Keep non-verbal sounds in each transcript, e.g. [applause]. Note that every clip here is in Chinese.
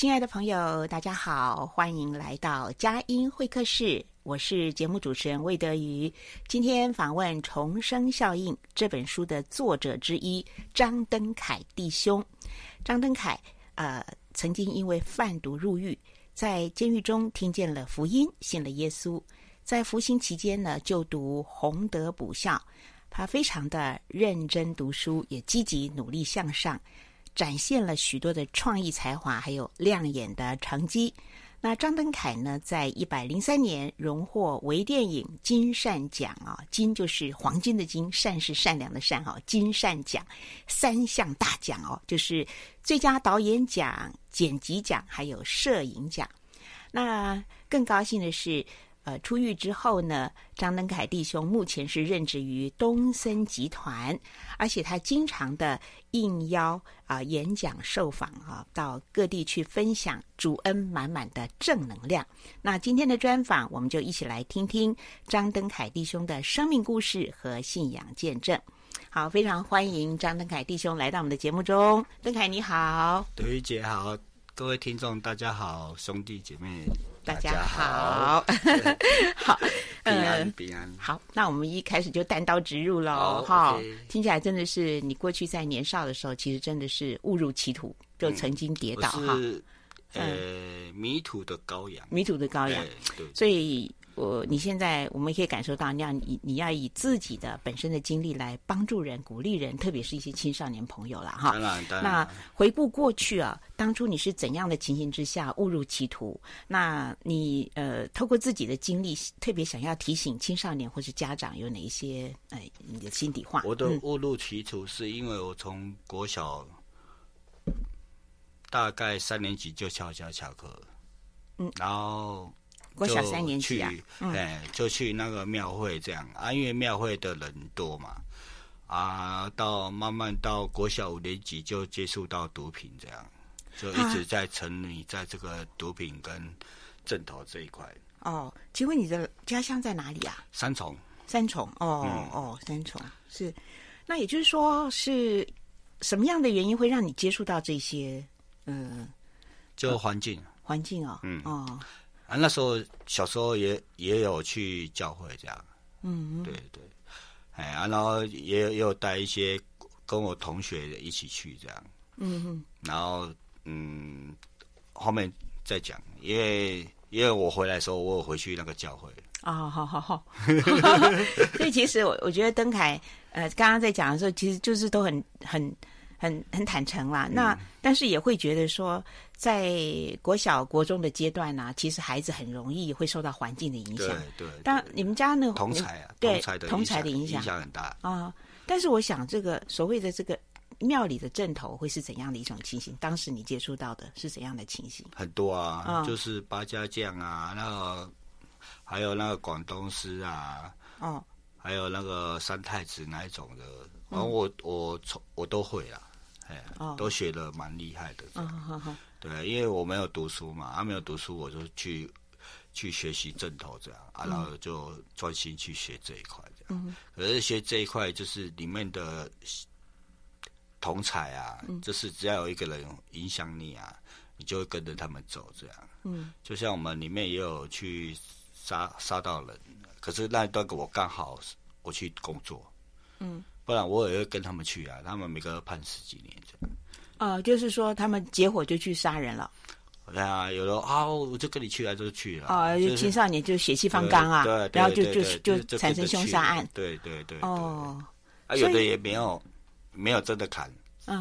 亲爱的朋友，大家好，欢迎来到佳音会客室。我是节目主持人魏德瑜。今天访问《重生效应》这本书的作者之一张登凯弟兄。张登凯呃，曾经因为贩毒入狱，在监狱中听见了福音，信了耶稣。在服刑期间呢，就读洪德补校，他非常的认真读书，也积极努力向上。展现了许多的创意才华，还有亮眼的成绩。那张登凯呢，在一百零三年荣获微电影金善奖啊，金就是黄金的金，善是善良的善哈，金善奖三项大奖哦，就是最佳导演奖、剪辑奖还有摄影奖。那更高兴的是。呃，出狱之后呢，张登凯弟兄目前是任职于东森集团，而且他经常的应邀啊、演讲受访啊，到各地去分享主恩满满的正能量。那今天的专访，我们就一起来听听张登凯弟兄的生命故事和信仰见证。好，非常欢迎张登凯弟兄来到我们的节目中。登凯你好，德瑜姐好，各位听众大家好，兄弟姐妹。大家好，好，[laughs] [laughs] 平安平安。好，那我们一开始就单刀直入喽，哈，听起来真的是你过去在年少的时候，其实真的是误入歧途，就曾经跌倒哈。呃，迷途的羔羊，迷途的羔羊，对，所以。我你现在我们可以感受到，你要你你要以自己的本身的经历来帮助人、鼓励人，特别是一些青少年朋友了哈。当然，当然。那回顾过去啊，当初你是怎样的情形之下误入歧途？那你呃，透过自己的经历，特别想要提醒青少年或是家长有哪一些哎你的心底话？我的误入歧途是因为我从国小大概三年级就翘家翘课，嗯，然后。国小三年级啊，哎，就去那个庙会这样啊，因为庙会的人多嘛，啊，到慢慢到国小五年级就接触到毒品这样，就一直在沉迷在这个毒品跟枕头这一块。哦，请问你的家乡在哪里啊？三重。三重，哦、嗯、哦，三重是，那也就是说是什么样的原因会让你接触到这些？嗯，就环境，环境哦，嗯哦。啊，那时候小时候也也有去教会这样，嗯，对对，哎啊，然后也也有带一些跟我同学一起去这样，嗯哼，然后嗯，后面再讲，因为因为我回来的时候，我有回去那个教会，啊、哦，好好好，[laughs] 所以其实我我觉得登凯，呃，刚刚在讲的时候，其实就是都很很。很很坦诚啦，那、嗯、但是也会觉得说，在国小国中的阶段呢、啊，其实孩子很容易会受到环境的影响。对对。但你们家呢？同才啊，对同才的影响，影响很大啊、哦。但是我想，这个所谓的这个庙里的阵头会是怎样的一种情形？当时你接触到的是怎样的情形？很多啊，哦、就是八家将啊，那个还有那个广东师啊，哦，还有那个三太子那一种的，然后我、嗯、我从我都会啊。哦，都学的蛮厉害的。嗯，好好。对，因为我没有读书嘛，他、啊、没有读书，我就去去学习阵头这样啊，然后就专心去学这一块这样。嗯、可是学这一块就是里面的同彩啊，嗯、就是只要有一个人影响你啊，你就会跟着他们走这样。嗯，就像我们里面也有去杀杀到人，可是那一段我刚好我去工作，嗯，不然我也会跟他们去啊。他们每个判十几年这样。啊、呃，就是说他们结伙就去杀人了。对啊，有的啊，我就跟你去啊，就去了。哦，就青少年就血气方刚啊，对，然后就就就产生凶杀案。对对对。哦。啊，有的也没有没有真的砍，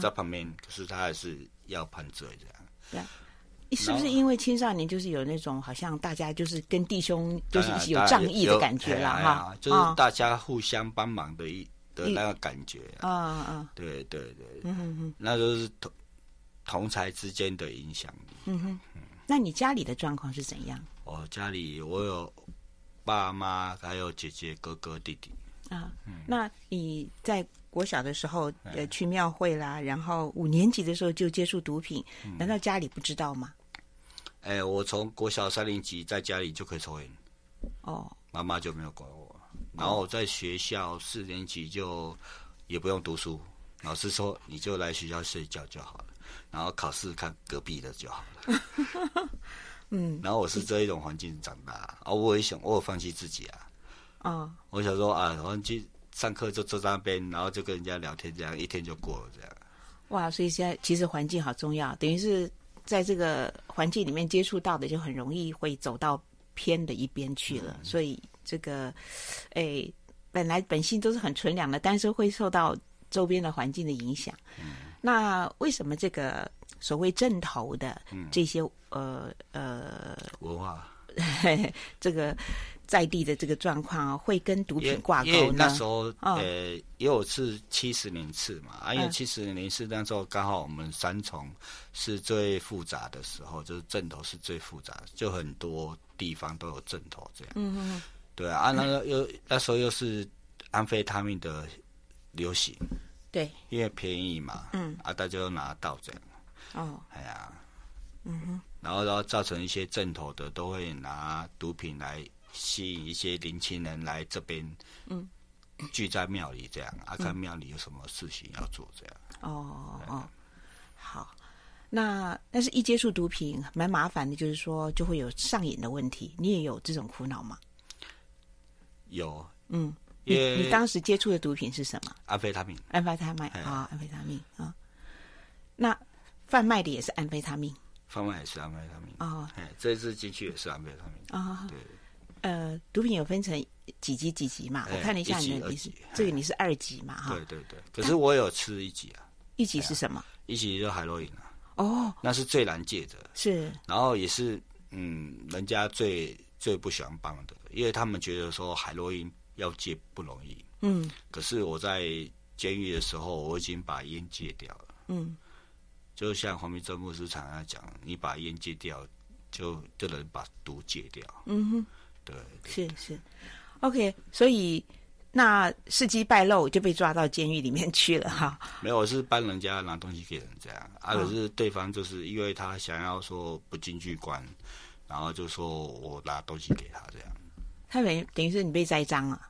在旁边，可是他还是要判罪这样。对。是不是因为青少年就是有那种好像大家就是跟弟兄就是一起有仗义的感觉了哈？就是大家互相帮忙的一的那个感觉。啊啊。对对对。嗯哼哼。那就是同同才之间的影响力。嗯哼。那你家里的状况是怎样？哦家里我有爸妈，还有姐姐、哥哥、弟弟。啊，嗯、那你在国小的时候呃去庙会啦，然后五年级的时候就接触毒品，嗯、难道家里不知道吗？哎、欸，我从国小三年级在家里就可以抽烟。哦。妈妈就没有管我，然后我在学校四年级就也不用读书，老师说你就来学校睡觉就好了。然后考试看隔壁的就好了。[laughs] 嗯，然后我是这一种环境长大，啊，我也想，我有放弃自己啊。哦，我想说啊，我去上课就坐在那边，然后就跟人家聊天，这样一天就过了这样。哇，所以现在其实环境好重要，等于是在这个环境里面接触到的，就很容易会走到偏的一边去了。嗯、所以这个，哎，本来本性都是很纯良的，但是会受到周边的环境的影响。嗯。那为什么这个所谓正头的这些、嗯、呃呃文化，[laughs] 这个在地的这个状况会跟毒品挂钩呢？因为那时候、哦、呃也有是七十年次嘛，啊，因为七十年次那时候刚好我们三重是最复杂的时候，就是阵头是最复杂的，就很多地方都有阵头这样。嗯嗯，对啊，那个又那时候又是安非他命的流行。对，因为便宜嘛，嗯，啊，大家都拿到这样，哦，哎呀，嗯哼，然后然后造成一些正头的都会拿毒品来吸引一些年轻人来这边，嗯，聚在庙里这样，啊，看庙里有什么事情要做这样，哦哦，好，那但是一接触毒品蛮麻烦的，就是说就会有上瘾的问题，你也有这种苦恼吗？有，嗯。你你当时接触的毒品是什么？安非他命。安非他命啊，安非他命啊。那贩卖的也是安非他命。贩卖也是安非他命。哦。哎，这次进去也是安非他命。啊。对。呃，毒品有分成几级几级嘛？我看了一下你的，你是这个你是二级嘛？哈。对对对。可是我有吃一级啊。一级是什么？一级就海洛因啊。哦。那是最难戒的。是。然后也是嗯，人家最最不喜欢帮的，因为他们觉得说海洛因。要戒不容易，嗯，可是我在监狱的时候，我已经把烟戒掉了，嗯，就像黄明正牧师常常讲，你把烟戒掉，就就能把毒戒掉，嗯哼，对，是是，OK，所以那事迹败露就被抓到监狱里面去了哈，没有，我是帮人家拿东西给人这样，啊，可是对方就是因为他想要说不进去关，然后就说我拿东西给他这样，他等于等于是你被栽赃了。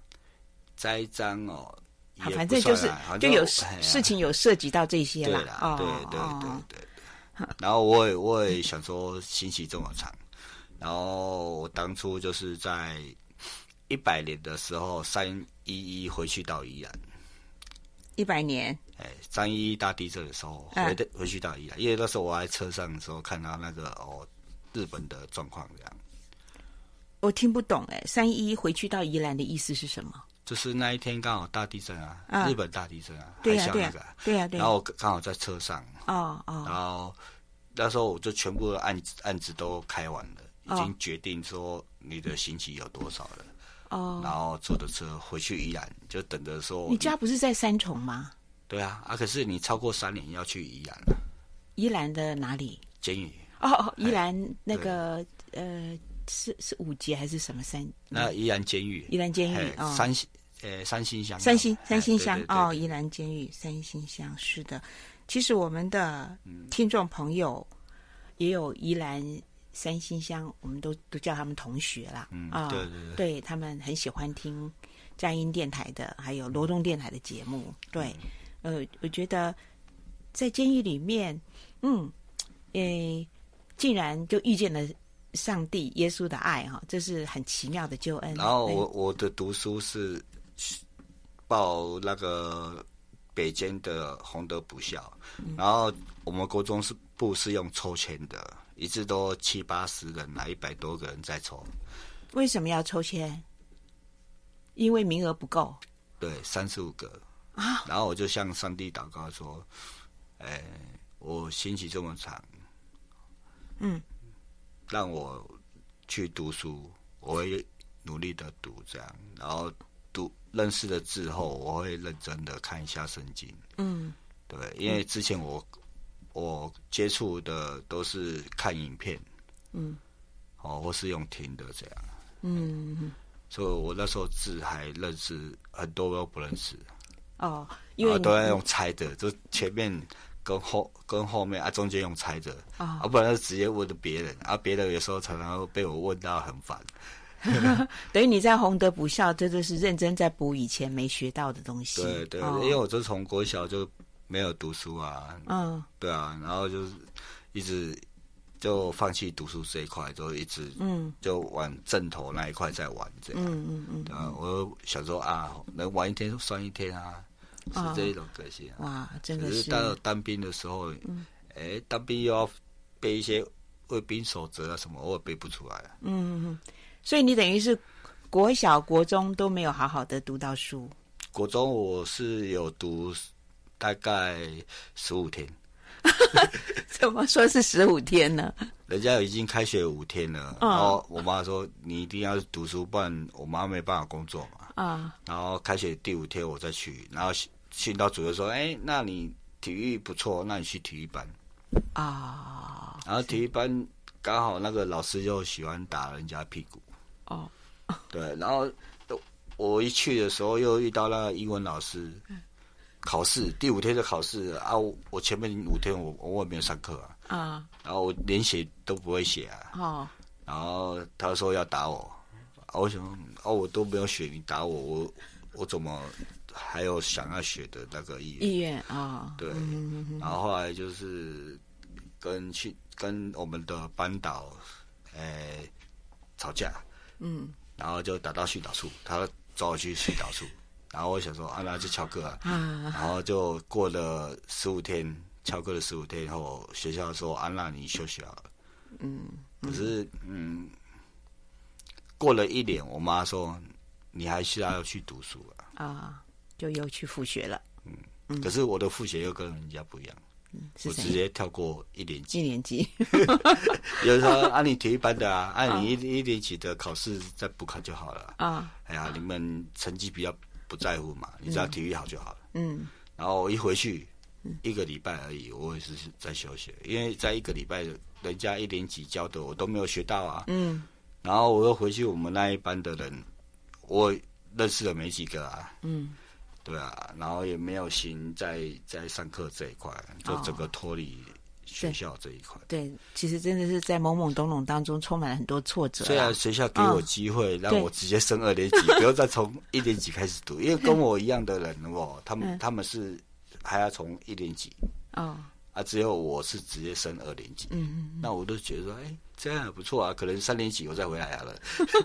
栽赃哦，好，反正就是就有事情有涉及到这些了，对对对对对。然后我也我也想说，刑期这么长，然后我当初就是在一百年的时候，三一一回去到宜兰。一百年？哎，三一一大地震的时候回的回去到宜兰，因为那时候我在车上的时候看到那个哦日本的状况这样。我听不懂哎，三一一回去到宜兰的意思是什么？就是那一天刚好大地震啊，日本大地震啊，海啸那个，对呀对呀，然后刚好在车上，哦哦，然后那时候我就全部的案案子都开完了，已经决定说你的刑期有多少了，哦，然后坐的车回去宜兰，就等着说。你家不是在三重吗？对啊，啊，可是你超过三年要去宜兰了，宜兰的哪里？监狱。哦哦，宜兰那个呃，是是五级还是什么山？那宜兰监狱。宜兰监狱哦，三呃，三星乡，三星三星乡哦，宜兰监狱三星乡是的。其实我们的听众朋友也有宜兰三星乡，我们都都叫他们同学啦。嗯，啊、对对对，对他们很喜欢听佳音电台的，还有罗东电台的节目。对，嗯、呃，我觉得在监狱里面，嗯，诶，竟然就遇见了上帝、耶稣的爱，哈，这是很奇妙的救恩。然后我我的读书是报那个。北京的洪德补校，嗯、然后我们国中是部是用抽签的，一直都七八十人来，一百多个人在抽。为什么要抽签？因为名额不够。对，三十五个啊。然后我就向上帝祷告说：“哎，我兴起这么长，嗯，让我去读书，我会努力的读，这样，然后。”读认识了字后，我会认真的看一下圣经。嗯，对，因为之前我我接触的都是看影片，嗯，哦，或是用听的这样。嗯，所以我那时候字还认识很多都不认识。哦，因为都要用猜的，就前面跟后跟后面啊，中间用猜的啊，不然就直接问的别人啊，别人有时候常常会被我问到很烦。[laughs] 等于你在洪德补校，真的是认真在补以前没学到的东西。对对，哦、因为我就从国小就没有读书啊。嗯，对啊，然后就是一直就放弃读书这一块，就一直嗯，就往正头那一块在玩这样。嗯嗯嗯。啊、嗯，我想说啊，能玩一天算一天啊，是这一种个性、啊哦。哇，真的是。到当兵的时候，嗯，哎，当兵又要背一些卫兵守则啊什么，我也背不出来、啊。嗯嗯。所以你等于是国小、国中都没有好好的读到书。国中我是有读大概十五天。[laughs] 怎么说是十五天呢？人家已经开学五天了，然后我妈说你一定要读书，不然我妈没办法工作嘛。啊。然后开学第五天我再去，然后训导主任说：“哎，那你体育不错，那你去体育班。”啊。然后体育班刚好那个老师又喜欢打人家屁股。哦，对，然后我一去的时候又遇到那个英文老师，考试第五天就考试啊，我前面五天我我也没有上课啊，啊，然后我连写都不会写啊，哦，然后他说要打我，啊，我想哦，我都没有学，你打我，我我怎么还有想要学的那个意愿？意愿啊，对，然后后来就是跟去跟我们的班导，哎，吵架。嗯，然后就打到训导处，他找我去训导处，然后我想说啊，那就翘课啊，然后就过了十五天，翘课了十五天以后，学校说啊，那你休息了。嗯，可是嗯，过了一年，我妈说你还是要去读书啊，啊，就又去复学了。嗯，可是我的复学又跟人家不一样。我直接跳过一年级，一年级，[laughs] 有人说按你体育班的啊，按你一一年级的考试再补考就好了。啊。哎呀，你们成绩比较不在乎嘛，你只要体育好就好了。嗯，然后我一回去一个礼拜而已，我也是在休息，因为在一个礼拜，人家一年级教的我都没有学到啊。嗯，然后我又回去我们那一班的人，我认识的没几个啊。嗯。对啊，然后也没有心在在上课这一块，就整个脱离学校这一块。哦、对，其实真的是在懵懵懂懂当中充满了很多挫折、啊。虽然学校给我机会，哦、让我直接升二年级，不用再从一年级开始读，因为跟我一样的人哦，他们、嗯、他们是还要从一年级哦。啊，只有我是直接升二年级，嗯嗯，那我都觉得说，哎，这样也不错啊，可能三年级我再回来好了，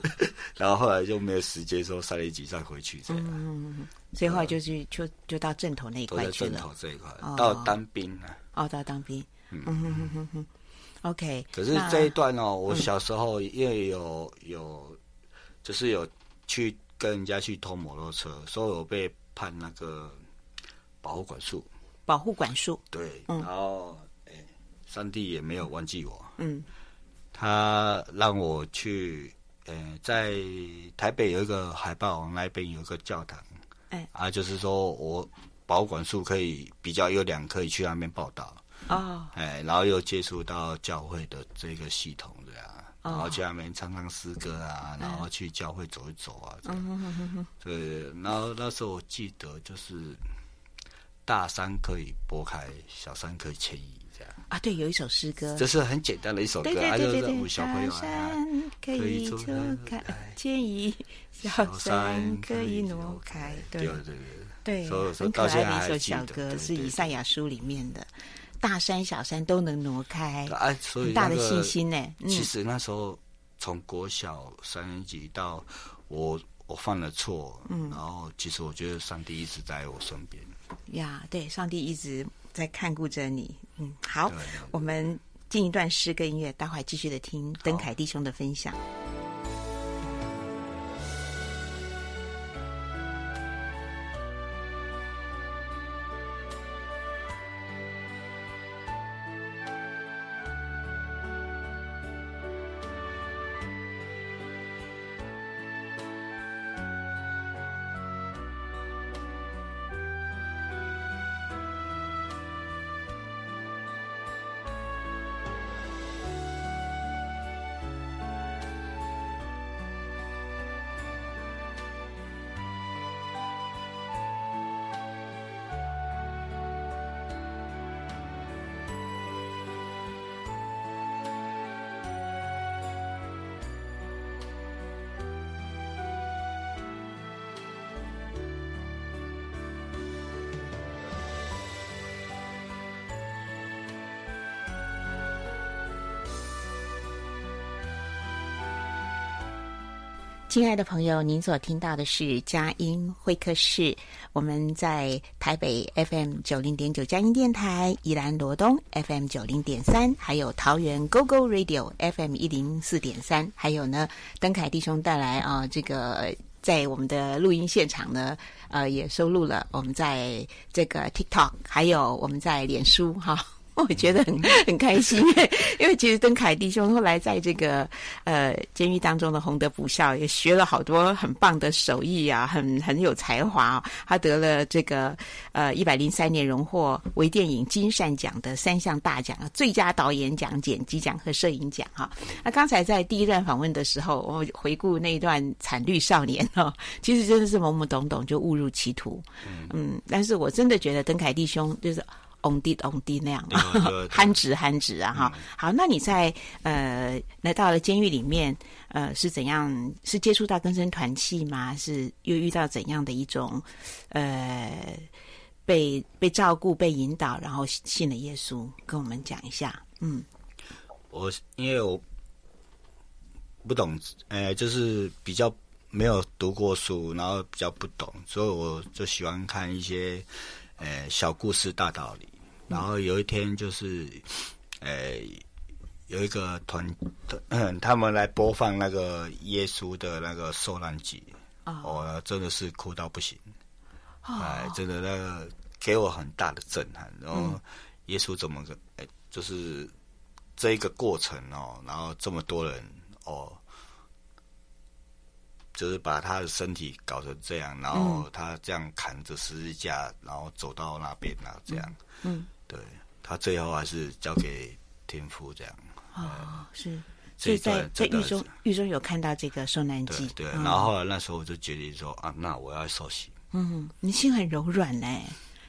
[laughs] 然后后来就没有时间说三年级再回去这样，嗯，所以后来就去就就到正头那一块去了，正头这一块，到当兵啊，哦，到当兵，嗯嗯嗯嗯 OK 可是这一段哦，我小时候因为有有，就是有去跟人家去偷摩托车，所以我被判那个保护管束。保护管束，对，然后，上帝也没有忘记我，嗯，他让我去，呃，在台北有一个海霸王那边有一个教堂，哎，啊，就是说我保管束可以比较优良，可以去那边报道，哦，哎，然后又接触到教会的这个系统这样，哦、然后去那边唱唱诗歌啊，然后去教会走一走啊，这样，嗯、对，然后那时候我记得就是。大山可以拨开，小山可以迁移，这样。啊，对，有一首诗歌，这是很简单的一首歌，对对对对对，小朋友大山可以走开，建议小山可以挪开，对。对对对，对，很可爱的一首小歌，是以赛亚书里面的，大山小山都能挪开，哎，所以很大的信心呢。其实那时候从国小三年级到我。我犯了错，嗯，然后其实我觉得上帝一直在我身边。呀，对，上帝一直在看顾着你。嗯，好，我们进一段诗跟音乐，待会继续的听登凯弟兄的分享。亲爱的朋友，您所听到的是佳音会客室。我们在台北 FM 九零点九佳音电台、宜兰罗东 FM 九零点三，还有桃园 GO GO Radio FM 一零四点三，还有呢，登凯弟兄带来啊，这个在我们的录音现场呢，呃，也收录了我们在这个 TikTok，还有我们在脸书哈。[laughs] 我觉得很很开心，因为其实邓凯弟兄后来在这个呃监狱当中的洪德补校也学了好多很棒的手艺啊，很很有才华哦。他得了这个呃一百零三年荣获微电影金扇奖的三项大奖啊，最佳导演奖、剪辑奖和摄影奖哈。那刚才在第一段访问的时候，我回顾那一段惨绿少年哦，其实真的是懵懵懂懂就误入歧途，嗯，但是我真的觉得邓凯弟兄就是。On 地 on 地那样，[laughs] 憨直憨直啊哈。好，那你在呃来到了监狱里面，呃是怎样？是接触到更生团契吗？是又遇到怎样的一种呃被被照顾、被引导，然后信了耶稣？跟我们讲一下。嗯，我因为我不懂，呃，就是比较没有读过书，然后比较不懂，所以我就喜欢看一些呃小故事、大道理。然后有一天就是，呃，有一个团，嗯，[coughs] 他们来播放那个耶稣的那个受难记，我、oh. 哦、真的是哭到不行，哎、oh. 呃，真的那个给我很大的震撼。然后耶稣怎么个，哎，就是这一个过程哦，然后这么多人哦，就是把他的身体搞成这样，然后他这样扛着十字架，然后走到那边啊，这样，嗯。对，他最后还是交给天父这样。哦，是，所以在在狱中狱中有看到这个受难记。对，对然后后来那时候我就决定说啊，那我要受洗。嗯，你心很柔软呢，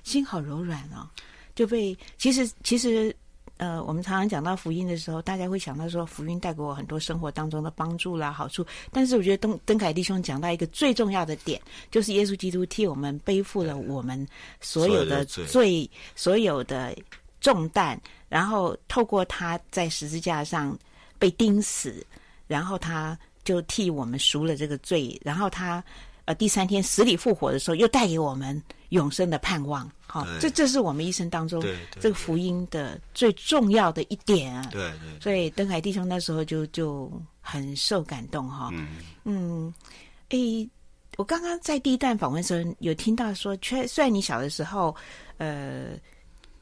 心好柔软哦，就被其实其实。呃，我们常常讲到福音的时候，大家会想到说福音带给我很多生活当中的帮助啦、好处。但是我觉得登登凯弟兄讲到一个最重要的点，就是耶稣基督替我们背负了我们所有的罪、所有的，所有的重担，然后透过他在十字架上被钉死，然后他就替我们赎了这个罪，然后他呃第三天死里复活的时候，又带给我们永生的盼望。好，这这是我们一生当中这个福音的最重要的一点啊。对对，对。所以登海弟兄那时候就就很受感动哈。嗯嗯。诶，我刚刚在第一段访问的时候有听到说，虽虽然你小的时候，呃，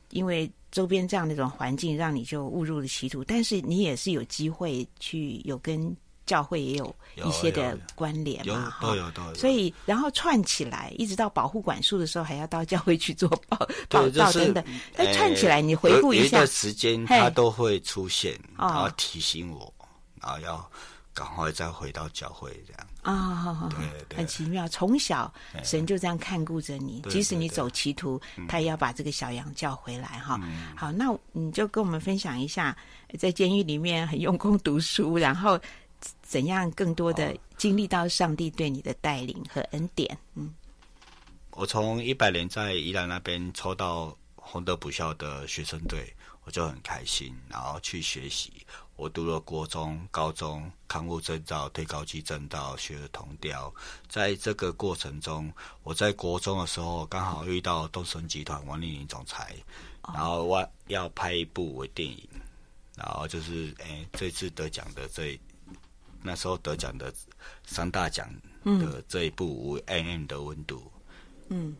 因为周边这样的一种环境让你就误入了歧途，但是你也是有机会去有跟。教会也有一些的关联嘛，哈，都有都有。所以，然后串起来，一直到保护管束的时候，还要到教会去做报报道等等。但串起来，你回顾一下，一段时间他都会出现，然后提醒我，然后要赶快再回到教会这样。啊，好好好，很奇妙。从小神就这样看顾着你，即使你走歧途，他也要把这个小羊叫回来哈。好，那你就跟我们分享一下，在监狱里面很用功读书，然后怎样更多的经历到上帝对你的带领和恩典。嗯，我从一百年在宜兰那边抽到洪德补校的学生队，我就很开心，然后去学习。我读了国中、高中，康复证照、推高级证照，学了铜雕。在这个过程中，我在国中的时候刚好遇到东森集团王丽玲总裁，然后我要拍一部微电影，然后就是诶，这次得奖的这那时候得奖的三大奖的这一部《五 mm 的温度》。嗯。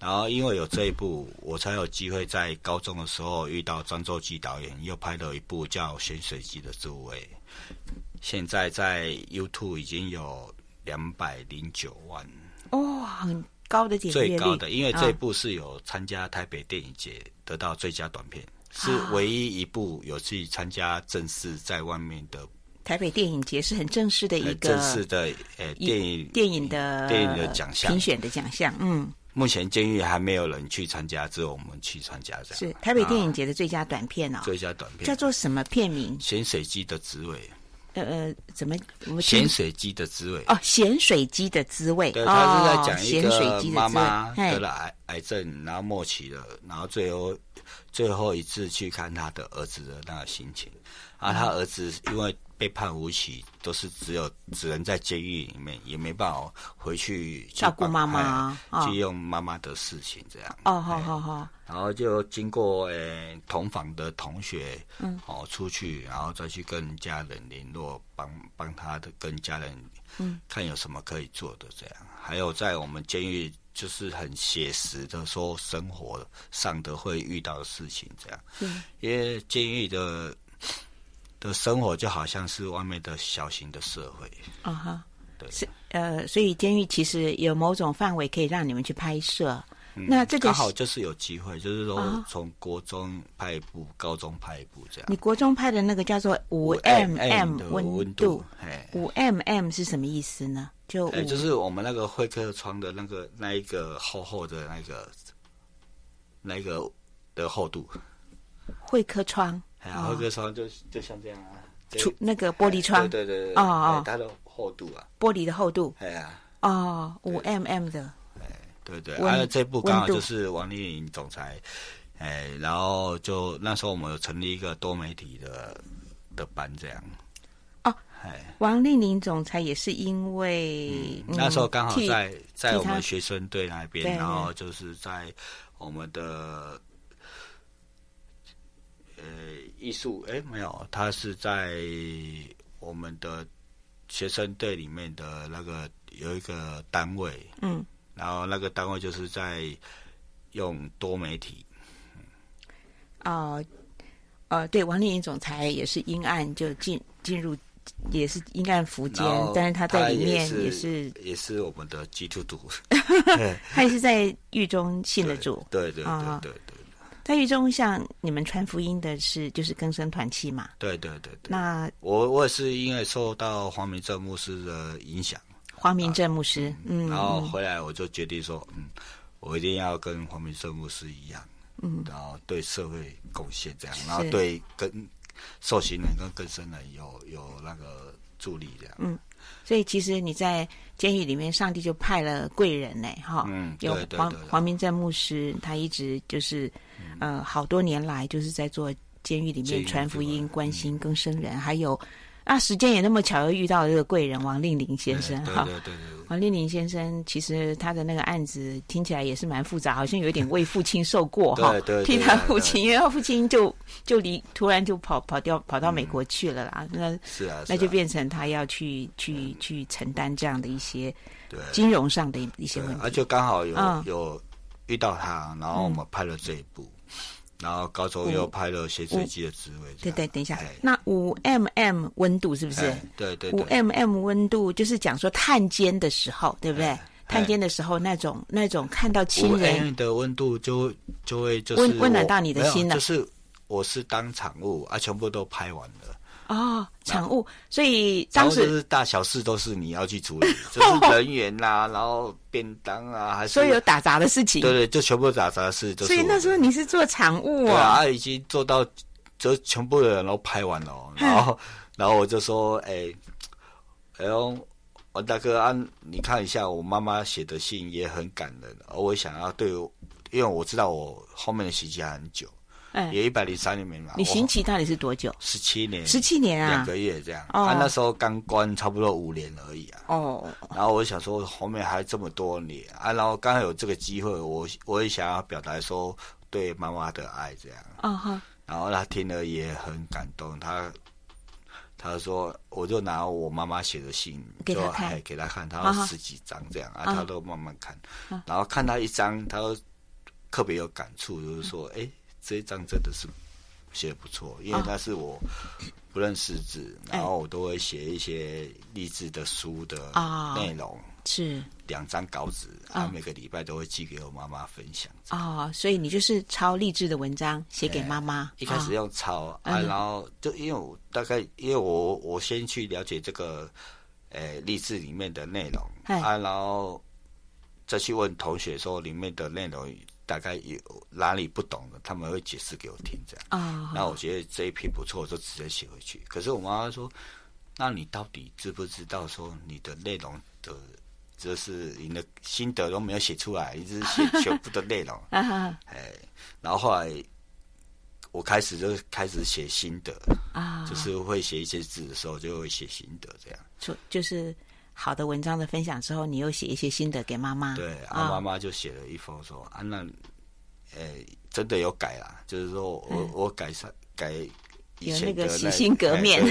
然后，因为有这一部，我才有机会在高中的时候遇到张作骥导演，又拍了一部叫《咸水鸡的滋味》。现在在 YouTube 已经有两百零九万哦，很高的点。最高的，因为这一部是有参加台北电影节，得到最佳短片，是唯一一部有去参加正式在外面的台北电影节，是很正式的一个正式的呃电影电影的电影的奖项评选的奖项，嗯。目前监狱还没有人去参加，只有我们去参加这样。是台北电影节的最佳短片哦。最佳短片叫做什么片名？咸水鸡的滋味。呃呃，怎么？咸水鸡的滋味。哦，咸水鸡的滋味。对，他是在讲一个妈妈得了癌癌症，然后末期了，然后最后最后一次去看他的儿子的那个心情。啊，他儿子因为。被判无期，都是只有只能在监狱里面，也没办法回去照顾妈妈，去用妈妈的事情这样。哦，好好好。然后就经过诶同房的同学，嗯，哦出去，然后再去跟家人联络，帮帮他的跟家人，嗯，看有什么可以做的这样。还有在我们监狱，就是很写实的说生活上的会遇到的事情这样。嗯，因为监狱的。的生活就好像是外面的小型的社会啊哈，对，是呃，所以监狱其实有某种范围可以让你们去拍摄。嗯、那这个刚好就是有机会，就是说从国中拍一部，啊、高中拍一部这样。你国中拍的那个叫做五 mm 的温度，五 mm 是什么意思呢？就就是我们那个会客窗的那个那一个厚厚的那个那个的厚度，会客窗。然后个窗就就像这样啊，出那个玻璃窗，对对对，哦哦，它的厚度啊，玻璃的厚度，哎呀，哦，五 mm 的，哎，对对，还有这部刚好就是王丽玲总裁，哎，然后就那时候我们有成立一个多媒体的的班这样，哦，哎，王丽玲总裁也是因为那时候刚好在在我们学生队那边，然后就是在我们的。呃，艺术哎，没有，他是在我们的学生队里面的那个有一个单位，嗯，然后那个单位就是在用多媒体，嗯，哦，呃，对，王令麟总裁也是阴暗就进进入，也是因案服监，但是他在里面也是也是，我们的基督徒，[laughs] [laughs] 他也是在狱中信了主，对对对对对。哦对对对在狱中，像你们传福音的是就是更生团契嘛？对对对对。那我我也是因为受到黄明正牧师的影响。黄明正牧师，嗯。然后回来我就决定说，嗯，我一定要跟黄明正牧师一样，嗯，然后对社会贡献这样，然后对跟受刑人跟更生人有有那个助力这样。嗯。所以其实你在监狱里面，上帝就派了贵人呢，哈，嗯，有黄黄明正牧师，他一直就是，呃，好多年来就是在做监狱里面传福音、关心更生人，还有。啊，时间也那么巧，又遇到这个贵人王令林先生哈。对对对，对。[laughs] 王令林先生其实他的那个案子听起来也是蛮复杂，好像有点为父亲受过哈。对 [laughs] 对。替他父亲，因为他父亲就就离突然就跑跑掉跑到美国去了啦。那是啊。那就变成他要去去去承担这样的一些金融上的一些问题。而且刚好有有遇到他，然后我们拍了这一部。然后高中又拍了《咸水鸡的滋味》。对对，等一下，那五 mm 温度是不是？对对，五 mm 温度就是讲说探监的时候，对不对？探监的时候那种那种看到亲人的温度，就就会就是温温暖到你的心了。就是我是当场物啊，全部都拍完了，哦，场务，所以当时是大小事都是你要去处理，[laughs] 就是人员呐、啊，然后便当啊，还是所有打杂的事情，对对，就全部打杂的事。所以那时候你是做场务啊？啊，已经做到，就全部的人都拍完了，然后，然后我就说，哎、欸，哎呦，王大哥啊，你看一下我妈妈写的信也很感人，而我想要对，因为我知道我后面的时期很久。也一百零三年没嘛？你刑期到底是多久？十七年，十七年啊，两个月这样。哦、啊，那时候刚关差不多五年而已啊。哦。然后我想说，后面还这么多年啊，然后刚好有这个机会，我我也想要表达说对妈妈的爱这样。哦哈。然后他听了也很感动，他他说，我就拿我妈妈写的信给他看，给他看，他说十几张这样啊，他都慢慢看。然后看他一张，他都特别有感触，就是说，哎。这一张真的是写的不错，因为那是我不认识字，哦、然后我都会写一些励志的书的内容，哦、是。两张稿纸，哦、啊，每个礼拜都会寄给我妈妈分享。哦，所以你就是抄励志的文章写给妈妈。一开始用抄、哦、啊，然后就因为我大概因为我我先去了解这个诶励志里面的内容啊，然后再去问同学说里面的内容。大概有哪里不懂的，他们会解释给我听，这样。啊，那我觉得这一篇不错，我就直接写回去。可是我妈妈说：“那你到底知不知道说你的内容的，就是你的心得都没有写出来，一直写全部的内容。[laughs] ”哎，然后后来我开始就开始写心得啊，就是会写一些字的时候就会写心得，这样。就就是。好的文章的分享之后，你又写一些心得给妈妈。对，啊，妈妈就写了一封说：“啊，那，呃，真的有改啦，就是说我我改善改以前的那洗心革面，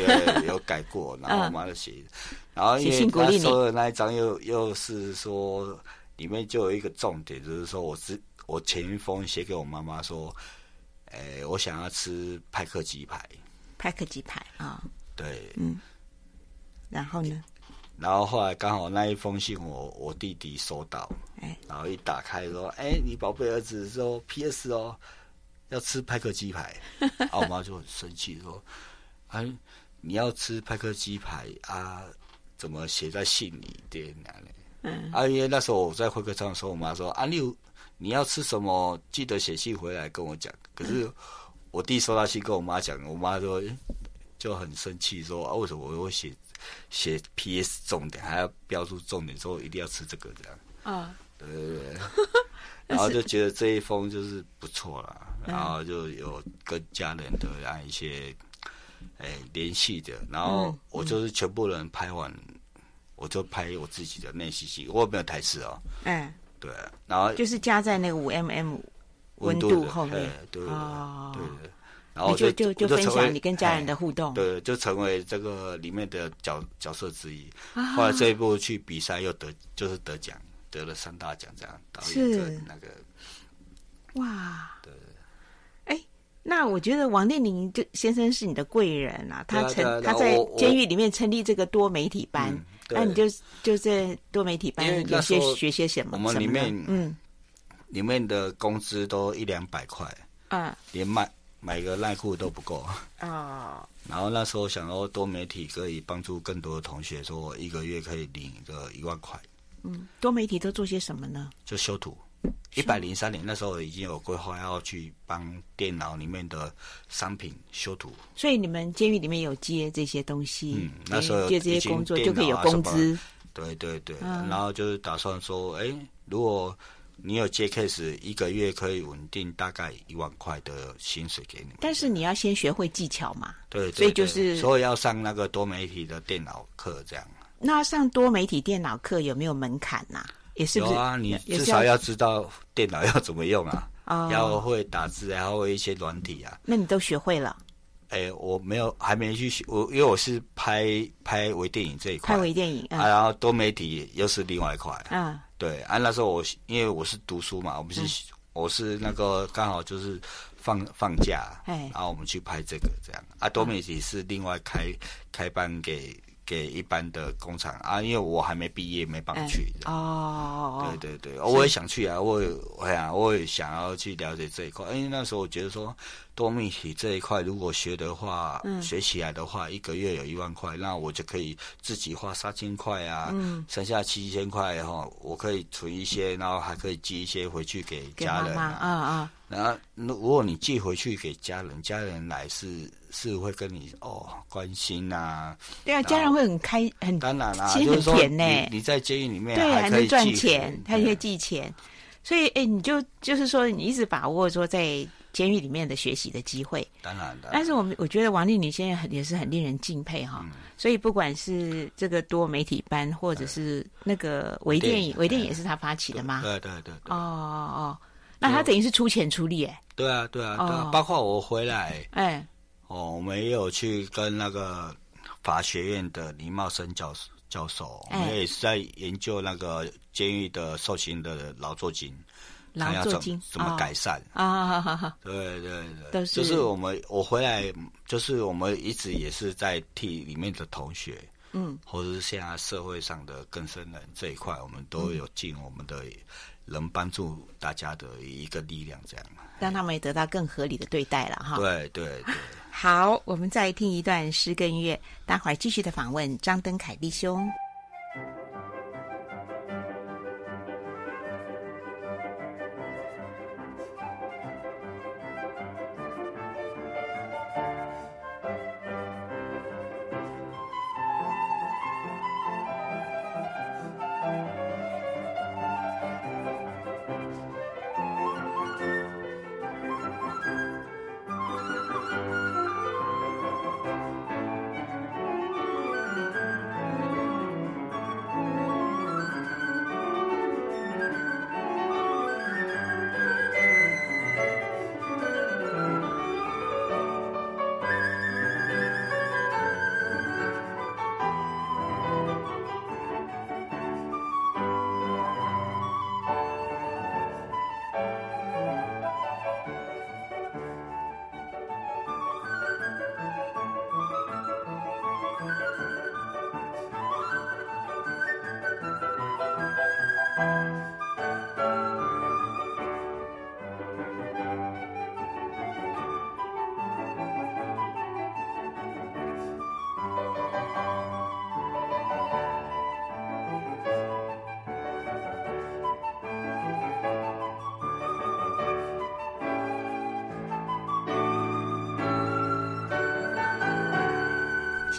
有改过。”然后我妈就写，然后因为他说的那一张又又是说里面就有一个重点，就是说我是我前一封写给我妈妈说：“诶，我想要吃派克鸡排。”派克鸡排啊，对，嗯，然后呢？然后后来刚好那一封信我我弟弟收到，哎，然后一打开说，哎，你宝贝儿子说 P.S. 哦，要吃派克鸡排，啊我妈就很生气说，哎，你要吃派克鸡排啊？怎么写在信里边呢？嗯，啊，因为那时候我在会客室的时候，我妈说啊，你有你要吃什么，记得写信回来跟我讲。可是我弟收到信跟我妈讲，我妈说就很生气说啊，为什么我会写？写 P.S. 重点还要标注重点，说一定要吃这个这样。啊，对对对，然后就觉得这一封就是不错了，然后就有跟家人的按一些哎联系的，然后我就是全部人拍完，我就拍我自己的内心戏，我没有台词哦，嗯，对，然后就是加在那个五 mm 温度后面，对对对。然后就就就分享你跟家人的互动，对，就成为这个里面的角角色之一。后来这一部去比赛又得就是得奖，得了三大奖，这样导演跟那个哇，对，哎，那我觉得王念霖就先生是你的贵人啊，他成他在监狱里面成立这个多媒体班，那你就就在多媒体班有些学些什么？我们里面嗯，里面的工资都一两百块，嗯，连卖。买个内裤都不够啊！Oh. 然后那时候想说多媒体可以帮助更多的同学，说我一个月可以领个一万块。嗯，多媒体都做些什么呢？就修图。一百零三年那时候已经有规划要去帮电脑里面的商品修图。所以你们监狱里面有接这些东西？嗯，那时候接这些工作就可以有工资。对对对，嗯、然后就是打算说，哎，如果。你有接 case，一个月可以稳定大概一万块的薪水给你们。但是你要先学会技巧嘛。对，对，对，所以就是所以要上那个多媒体的电脑课这样。那上多媒体电脑课有没有门槛呐？也是不是？有啊，你至少要知道电脑要怎么用啊，哦、要会打字，然后会一些软体啊。那你都学会了？哎，我没有，还没去学。我因为我是拍拍微电影这一块，拍微电影，嗯、啊，然后多媒体又是另外一块，嗯。对啊，那时候我因为我是读书嘛，我不是、嗯、我是那个刚好就是放放假，然后我们去拍这个这样啊。多媒体是另外开开班给给一般的工厂。啊，因为我还没毕业，没办法去。哦，对对对，我也想去啊，我也我想我也想要去了解这一块，因为那时候我觉得说多媒体这一块，如果学的话，嗯、学起来的话，一个月有一万块，那我就可以自己花三千块啊，嗯、剩下七千块哈，我可以存一些，然后还可以寄一些回去给家人啊，啊啊，然后如果你寄回去给家人，家人来是。是会跟你哦关心呐、啊，对啊，家人会很开很当然啦、啊，其实很甜呢。你在监狱里面对还可以赚钱，还可以寄钱，所以哎，你就就是说你一直把握说在监狱里面的学习的机会，当然的。但是我们我觉得王丽女现在很也是很令人敬佩哈，嗯、所以不管是这个多媒体班，或者是那个微电影，微电影也是他发起的吗？对对对，对。哦哦，那他等于是出钱出力哎。对啊对啊对啊，包括我回来哎。哦，我们也有去跟那个法学院的李茂生教授教授，我们也是在研究那个监狱的受刑的劳作金，劳作金怎么改善。啊？[laughs] 好好对对对，就是我们我回来，就是我们一直也是在替里面的同学，嗯，或者是现在社会上的更生人这一块，我们都有尽我们的能帮助大家的一个力量，这样。让他们也得到更合理的对待了哈。对对对。好，我们再听一段诗歌音乐，待会儿继续的访问张登凯弟兄。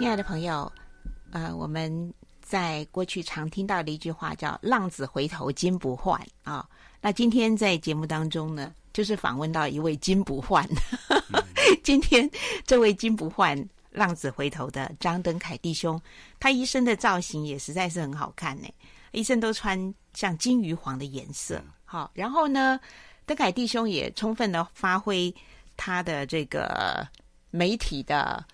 亲爱的朋友，呃，我们在过去常听到的一句话叫“浪子回头金不换”啊。那今天在节目当中呢，就是访问到一位金不换。嗯、[laughs] 今天这位金不换浪子回头的张登凯弟兄，他一身的造型也实在是很好看呢，一身都穿像金鱼黄的颜色。好，然后呢，登凯弟兄也充分的发挥他的这个媒体的。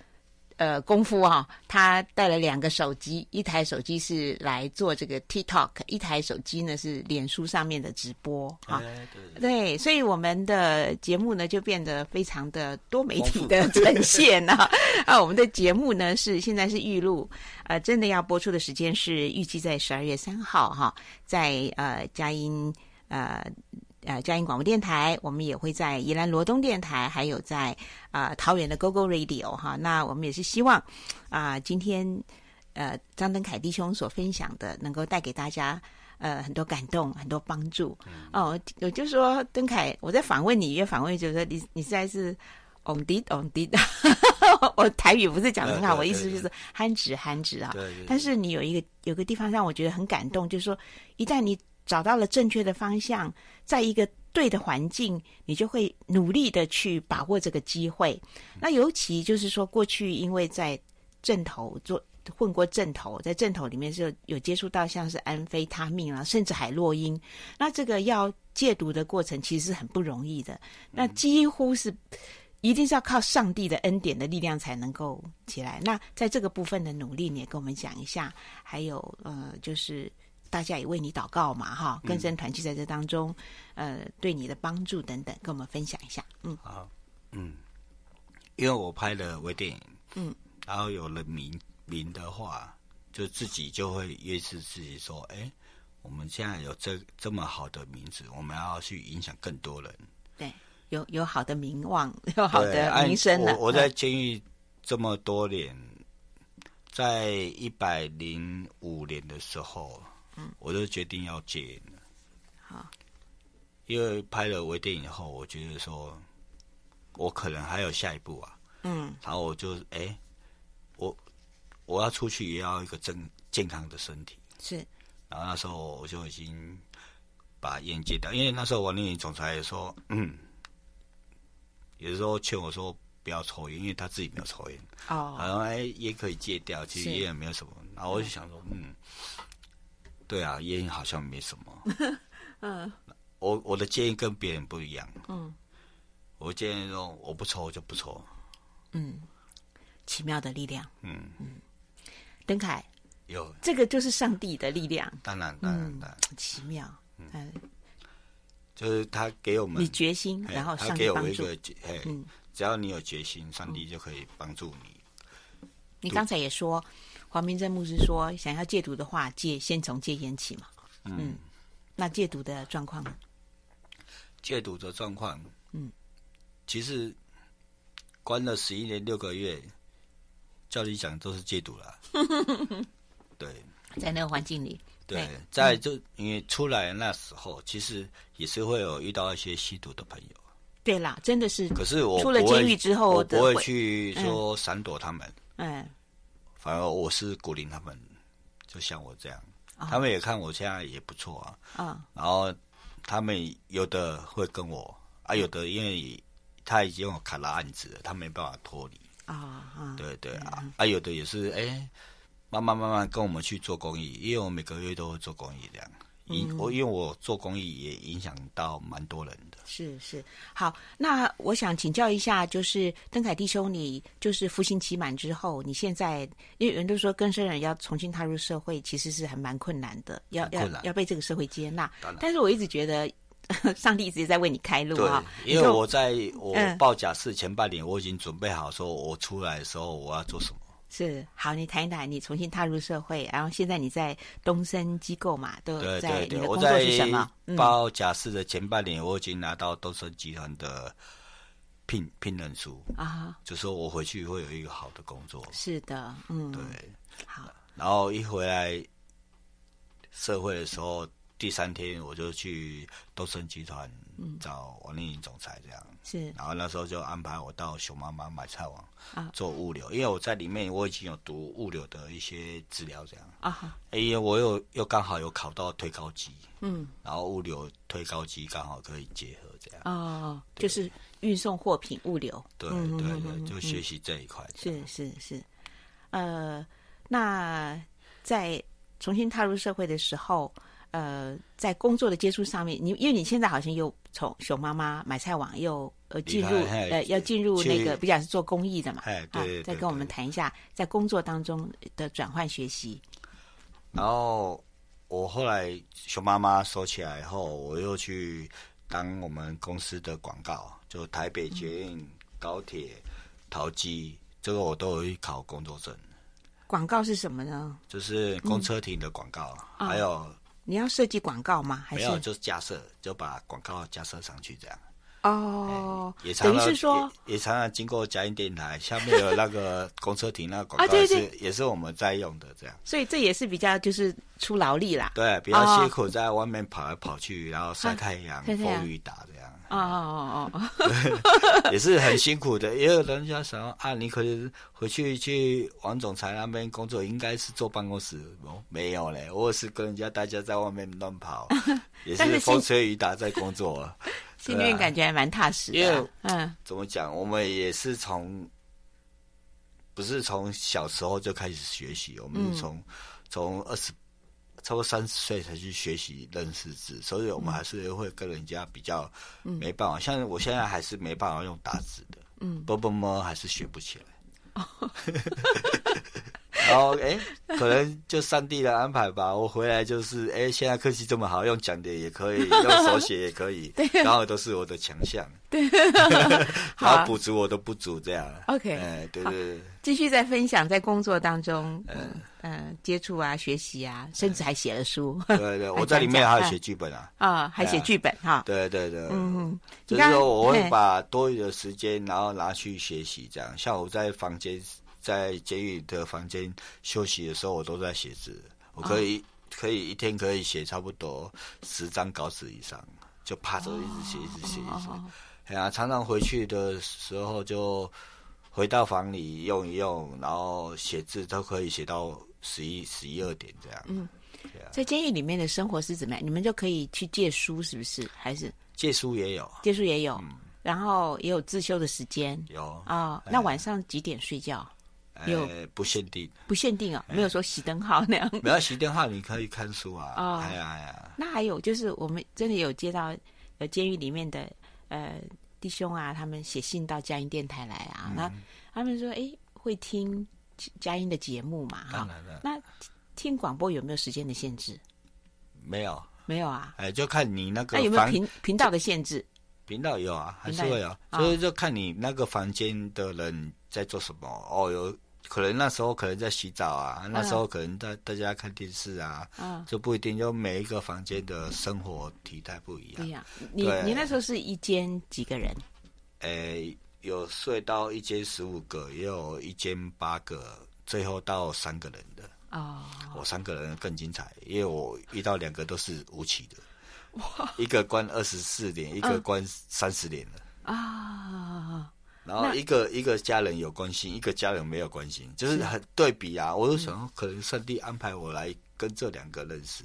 呃，功夫啊，他带了两个手机，一台手机是来做这个 TikTok，一台手机呢是脸书上面的直播啊。对，对，对，对，所以我们的节目呢就变得非常的多媒体的呈现啊。[laughs] 啊，我们的节目呢是现在是预录，呃，真的要播出的时间是预计在十二月三号哈，在呃佳音呃。呃，嘉音广播电台，我们也会在宜兰罗东电台，还有在啊、呃、桃园的 GoGo Radio 哈。那我们也是希望啊、呃，今天呃张登凯弟兄所分享的，能够带给大家呃很多感动，很多帮助。嗯、哦，我就说登凯，我在访问你，也访问就是说你你实在是 on did on did，[laughs] 我台语不是讲的很好，我意思就是憨直憨直啊。但是你有一个有个地方让我觉得很感动，就是说一旦你。找到了正确的方向，在一个对的环境，你就会努力的去把握这个机会。那尤其就是说，过去因为在阵头做混过阵头，在阵头里面是有接触到像是安非他命啊，甚至海洛因。那这个要戒毒的过程其实是很不容易的，那几乎是一定是要靠上帝的恩典的力量才能够起来。那在这个部分的努力，你也跟我们讲一下。还有呃，就是。大家也为你祷告嘛，哈，更生团契在这当中，嗯、呃，对你的帮助等等，跟我们分享一下。嗯，好，嗯，因为我拍了微电影，嗯，然后有了名名的话，就自己就会约制自己说，哎，我们现在有这这么好的名字，我们要去影响更多人。对，有有好的名望，[laughs] 有好的名声呢。我我在监狱这么多年，在一百零五年的时候，嗯，我就决定要戒烟了。好，因为拍了微电影以后，我觉得说，我可能还有下一步啊。嗯，然后我就哎，我。我要出去也要一个正健康的身体，是。然后那时候我就已经把烟戒掉，因为那时候王丽颖总裁也说，嗯，有时候劝我说不要抽烟，因为他自己没有抽烟。哦。然后哎，烟可以戒掉，其实烟也没有什么。然后我就想说，嗯，[laughs] 对啊，烟好像没什么。[laughs] 嗯。我我的建议跟别人不一样。嗯。我建议说，我不抽就不抽。嗯。奇妙的力量。嗯嗯。邓凯，有这个就是上帝的力量，当然当然当然，奇妙，嗯，就是他给我们你决心，然后上帝帮助，嗯，只要你有决心，上帝就可以帮助你。你刚才也说，黄明正牧师说，想要戒毒的话，戒先从戒烟起嘛，嗯，那戒毒的状况呢？戒毒的状况，嗯，其实关了十一年六个月。照理讲都是戒毒了，[laughs] 对，在那个环境里，对，在就因为出来那时候，其实也是会有遇到一些吸毒的朋友。对啦，真的是。可是我出了监狱之后，我不会去说闪躲他们，嗯，反而我是鼓励他们，就像我这样，他们也看我现在也不错啊，啊，然后他们有的会跟我啊，有的因为他已经有卡拉案子了，他没办法脱离。啊啊，对对啊，嗯、啊有的也是哎，慢慢慢慢跟我们去做公益，因为我每个月都会做公益这样，影我、嗯、因为我做公益也影响到蛮多人的。是是，好，那我想请教一下，就是邓凯弟兄，你就是服刑期满之后，你现在因为人都说更生人要重新踏入社会，其实是还蛮困难的，要要要被这个社会接纳。但是我一直觉得。[laughs] 上帝一直在为你开路啊！因为我在我报假释前半年，我已经准备好说，我出来的时候我要做什么。是好，你谈一谈，你重新踏入社会，然后现在你在东森机构嘛，都在你的工作是什么？报假释的前半年，我已经拿到东森集团的聘聘任书啊，就说我回去会有一个好的工作。是的，嗯，对，好。然后一回来社会的时候。第三天我就去东森集团找王丽颖总裁，这样。是，然后那时候就安排我到熊妈妈买菜网啊。做物流，因为我在里面我已经有读物流的一些资料，这样。啊，因为我有又刚好有考到推高机，嗯，然后物流推高机刚好可以结合这样。哦，就是运送货品物流，对对对，就学习这一块，是是是，呃，那在重新踏入社会的时候。呃，在工作的接触上面，你因为你现在好像又从熊妈妈买菜网又呃进入呃要进入那个比较是做公益的嘛，哎对，再跟我们谈一下在工作当中的转换学习。然后我后来熊妈妈收起来以后，我又去当我们公司的广告，就台北捷运、高铁、桃机，这个我都有去考工作证。广告是什么呢？就是公车亭的广告，还有。你要设计广告吗？还是没有，就是架设，就把广告架设上去这样。哦，也常常是说也，也常常经过嘉音电台下面有那个 [laughs] 公车亭那个广告，也是、也是我们在用的这样。所以这也是比较就是出劳力啦。对，比较辛苦，在外面跑来跑去，然后晒太阳、风雨打哦哦哦哦，[laughs] 也是很辛苦的。也有人家想啊，你可能回去去王总裁那边工作，应该是坐办公室哦。没有嘞，我是跟人家大家在外面乱跑，[laughs] 也是风吹雨打在工作。心里面感觉还蛮踏实的。因为嗯，怎么讲？我们也是从不是从小时候就开始学习，我们是从从二十。超过三十岁才去学习认识字，所以我们还是会跟人家比较没办法。嗯、像我现在还是没办法用打字的，嗯，啵啵么还是学不起来。哦、[laughs] 然后哎，可能就上帝的安排吧。我回来就是哎，现在科技这么好，用讲的也可以，[laughs] 用手写也可以，对刚好都是我的强项。对，[laughs] 然后补足我的不足，这样。OK，哎，对对对，继续在分享在工作当中。嗯。呃接触啊、学习啊，甚至还写了书。对对，[laughs] 我在里面还有写剧本啊。啊，还写剧本哈。对对对，嗯，就是说我会把多余的时间，然后拿去学习，这样。像我在房间，在监狱的房间休息的时候，我都在写字。我可以可以一天可以写差不多十张稿纸以上，就趴着一直写，一直写，一直写。哎呀，常常回去的时候就回到房里用一用，然后写字都可以写到十一、十一二点这样。嗯，在监狱里面的生活是怎么样？你们就可以去借书，是不是？还是借书也有，借书也有，嗯、然后也有自修的时间。有啊、哦，那晚上几点睡觉？有不限定，不限定啊、哦，没有说熄灯号那样。没有熄灯号，你可以看书啊。哦，哎呀哎呀。那还有就是，我们真的有接到呃监狱里面的呃。弟兄啊，他们写信到嘉音电台来啊，嗯、那他们说，哎，会听佳音的节目嘛？哈，那听广播有没有时间的限制？没有，没有啊。哎，就看你那个那有没有频频道的限制？频道有啊，还是会有，所以就看你那个房间的人在做什么。哦，有。可能那时候可能在洗澡啊，那时候可能大大家看电视啊，嗯，就不一定，就每一个房间的生活体态不一样。对呀，你你那时候是一间几个人？诶，有睡到一间十五个，也有一间八个，最后到三个人的。哦，我三个人更精彩，因为我遇到两个都是无期的，哇，一个关二十四年，一个关三十年了。啊。然后一个一个家人有关心，一个家人没有关心，就是很对比啊。我就想，可能上帝安排我来跟这两个认识。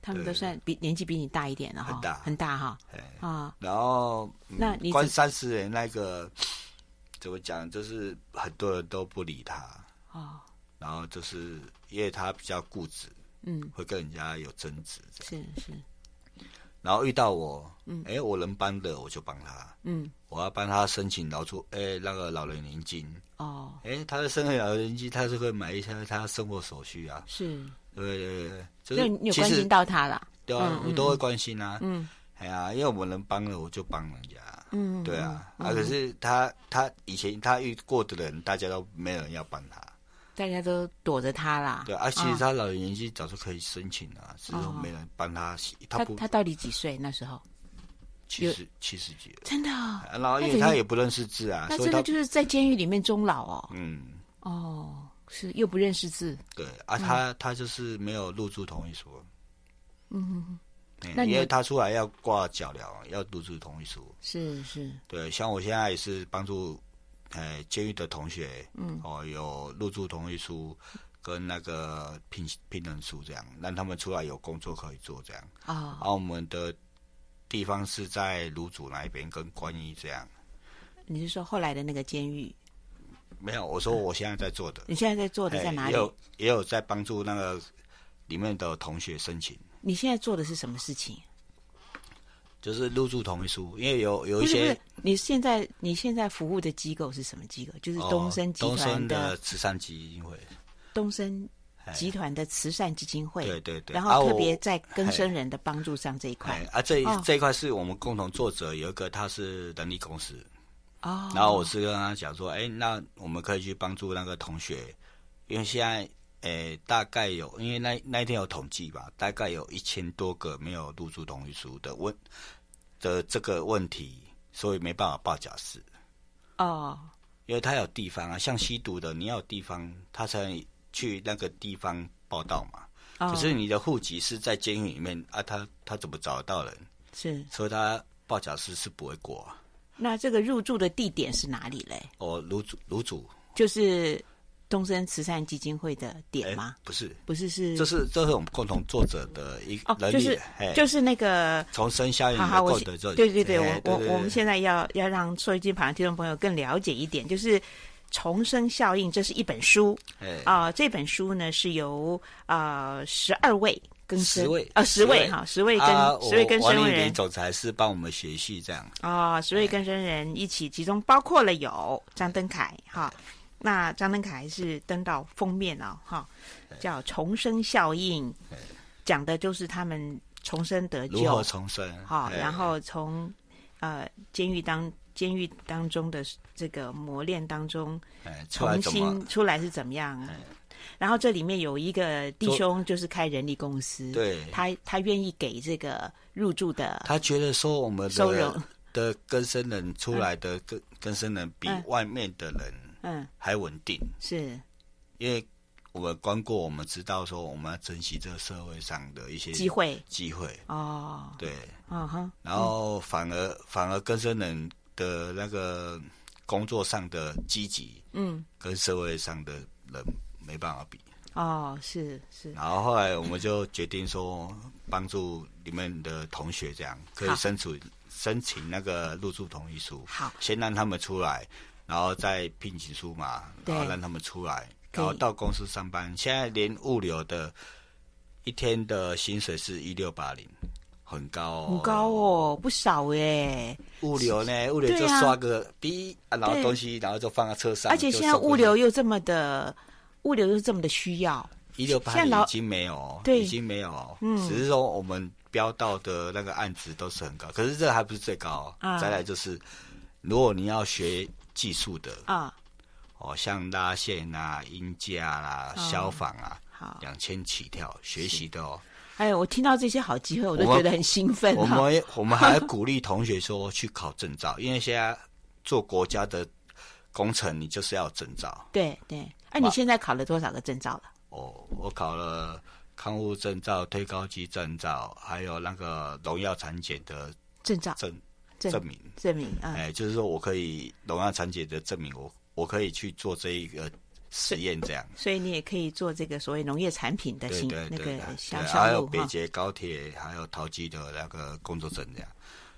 他他们都算比年纪比你大一点的哈，很大。很大哈。啊，然后那你关三十年那个 [sniffs] 怎么讲？就是很多人都不理他。哦。然后就是因为他比较固执，嗯，会跟人家有争执。是是。然后遇到我，嗯，哎，我能帮的我就帮他，嗯，我要帮他申请劳出，哎，那个老人年金，哦，哎，他的生活老人年金，他是会买一些他生活所需啊，是，对对对，就是你有关心到他了，对啊，我都会关心啊，嗯，哎呀，因为我能帮了我就帮人家，嗯，对啊，啊，可是他他以前他遇过的人，大家都没有人要帮他。大家都躲着他啦。对啊，其实他老人年纪早就可以申请了，只是没人帮他。他他到底几岁那时候？七十七十几了。真的？然后因为他也不认识字啊，那真的就是在监狱里面终老哦。嗯。哦，是又不认识字。对啊，他他就是没有入住同意书。嗯。那因为他出来要挂脚镣，要入住同意书。是是。对，像我现在也是帮助。呃，监狱的同学，嗯，哦，有入住同意书跟那个聘聘任书，这样让他们出来有工作可以做，这样。啊，而我们的地方是在卢祖那一边跟观音这样。你是说后来的那个监狱？没有，我说我现在在做的。你现在在做的在哪里？也有也有在帮助那个里面的同学申请。你现在做的是什么事情？就是入住同意书，因为有有一些。不是不是，你现在你现在服务的机构是什么机构？就是东森集团的，慈善基金会。东森集团的慈善基金会，对对对。然后特别在更生人的帮助上这一块。啊，这这一块是我们共同作者，有一个他是人力公司。哦。然后我是跟他讲说，哎，那我们可以去帮助那个同学，因为现在。诶，大概有，因为那那一天有统计吧，大概有一千多个没有入住同意书的问的这个问题，所以没办法报假释。哦，因为他有地方啊，像吸毒的，你要有地方，他才能去那个地方报道嘛。哦，可是你的户籍是在监狱里面啊，他他怎么找得到人？是，所以他报假释是不会过啊。那这个入住的地点是哪里嘞？哦，芦竹，芦竹就是。东森慈善基金会的点吗？不是，不是，是这是这是我们共同作者的一个哦，就是就是那个重生效应的获得者。对对对，我我我们现在要要让收音机旁的听众朋友更了解一点，就是重生效应，这是一本书。啊，这本书呢是由啊十二位更生十位啊十位哈十位跟十位跟生人。总裁是帮我们学习这样。啊，十位跟生人一起，其中包括了有张登凯哈。那张登凯是登到封面了，哈，叫重生效应，讲的就是他们重生得救，如何重生，哈，然后从呃监狱当监狱当中的这个磨练当中，重新出来是怎么样？然后这里面有一个弟兄就是开人力公司，对，他他愿意给这个入住的，他觉得说我们收容。的更生人出来的更更生人比外面的人嗯。还稳定，嗯、是。因为。我们观过，我们知道说我们要珍惜这个社会上的一些机会，机会。哦，对，嗯哼，然后反而、嗯、反而更生人的那个工作上的积极，嗯，跟社会上的人没办法比，哦，是是，然后后来我们就决定说，帮助你们的同学这样可以申请申请那个入住同意书，好，先让他们出来，然后再聘请书嘛，然后让他们出来。然后到公司上班，现在连物流的一天的薪水是一六八零，很高哦，很高哦，不少耶。物流呢，物流就刷个 B，啊，然后东西，然后就放在车上。而且现在物流又这么的，物流是这么的需要，一六八零已经没有，对，已经没有，嗯，只是说我们标到的那个案子都是很高，可是这还不是最高啊。再来就是，如果你要学技术的啊。哦，像拉线啊、音架啦、哦、消防啊，好，两千起跳学习的哦。哎，我听到这些好机会，我都觉得很兴奋。我们，我们还鼓励同学说 [laughs] 去考证照，因为现在做国家的工程，你就是要证照。对对，哎、啊，你现在考了多少个证照了？哦，我考了康复证照、推高级证照，还有那个农药产检的证照证证明证明啊。哎、嗯，就是说我可以农药产检的证明我。我可以去做这一个实验，这样，所以你也可以做这个所谓农业产品的新那个销售，还有北捷高铁，还有陶机的那个工作证，这样，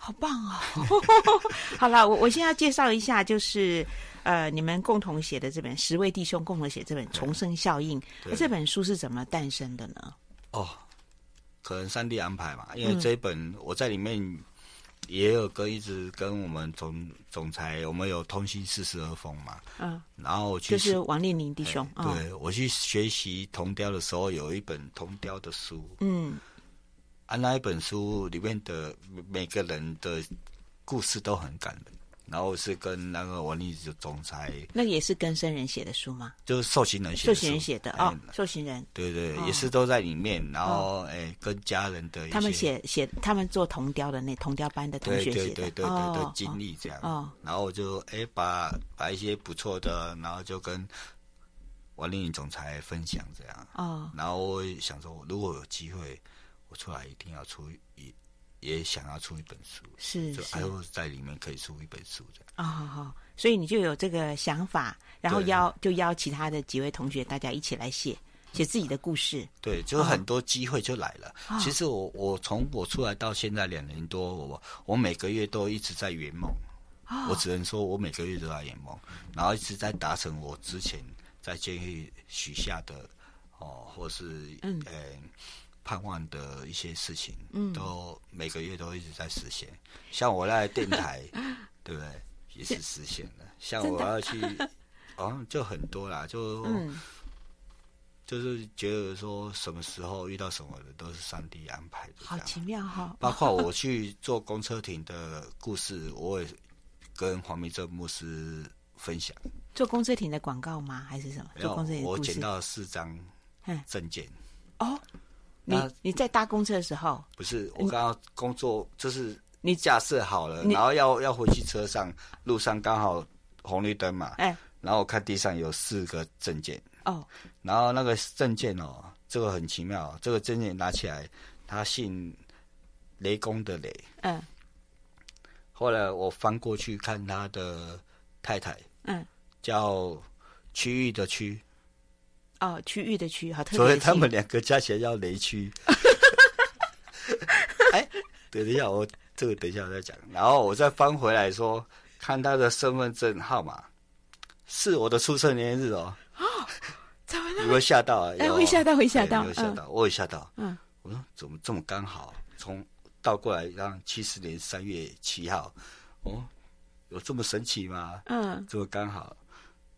好棒哦！[laughs] 好了，我我现在要介绍一下，就是呃，你们共同写的这本十位弟兄共同写这本《重生效应》，这本书是怎么诞生的呢？哦，可能上帝安排嘛，因为这一本我在里面。也有跟一直跟我们总总裁，我们有通信四十二封嘛，嗯，然后去就是王令宁弟兄，对我去学习铜雕的时候，有一本铜雕的书，嗯，啊，那一本书里面的每个人的故事都很感人。然后是跟那个王力的总裁，那个也是跟生人写的书吗？就是受刑人写的。受刑人写的哦，受刑人。对对，也是都在里面。然后哎，跟家人的一些。他们写写，他们做铜雕的那铜雕班的同学写的。对对对对对，经历这样。哦。然后我就哎把把一些不错的，然后就跟王力总裁分享这样。哦。然后我想说，如果有机会，我出来一定要出一。也想要出一本书，是，就还有在里面可以出一本书这样。啊，好好，所以你就有这个想法，然后邀就邀其他的几位同学，大家一起来写写自己的故事。对，就很多机会就来了。哦、其实我我从我出来到现在两年多，我我每个月都一直在圆梦。哦、我只能说我每个月都在圆梦，然后一直在达成我之前在监狱许下的哦，或是嗯。呃盼望的一些事情，嗯，都每个月都一直在实现。像我在电台，[laughs] 对不对？也是实现了。像我要去，[laughs] 哦，就很多啦，就、嗯、就是觉得说，什么时候遇到什么的，都是上帝安排的。好奇妙哈、哦！包括我去坐公车亭的故事，我也跟黄明正牧师分享。做公车亭的广告吗？还是什么？做公车亭我捡到四张证件。哦。你你在搭公车的时候，不是我刚刚工作，就是你架设好了，然后要要回去车上，路上刚好红绿灯嘛，哎，然后我看地上有四个证件哦，然后那个证件哦，这个很奇妙，这个证件拿起来，他姓雷公的雷，嗯，后来我翻过去看他的太太，嗯，叫区域的区。哦，区域的区，好特别。所以他们两个加起来叫雷区。[laughs] 哎，等一下，我这个等一下我再讲。然后我再翻回来说，看他的身份证号码是我的出生年日哦。哦，怎么了？有没有吓到啊？哎，会吓到，会吓到，有吓到，我也吓到。嗯，我说怎么这么刚好？从倒过来让七十年三月七号，哦，有这么神奇吗？嗯，这么刚好。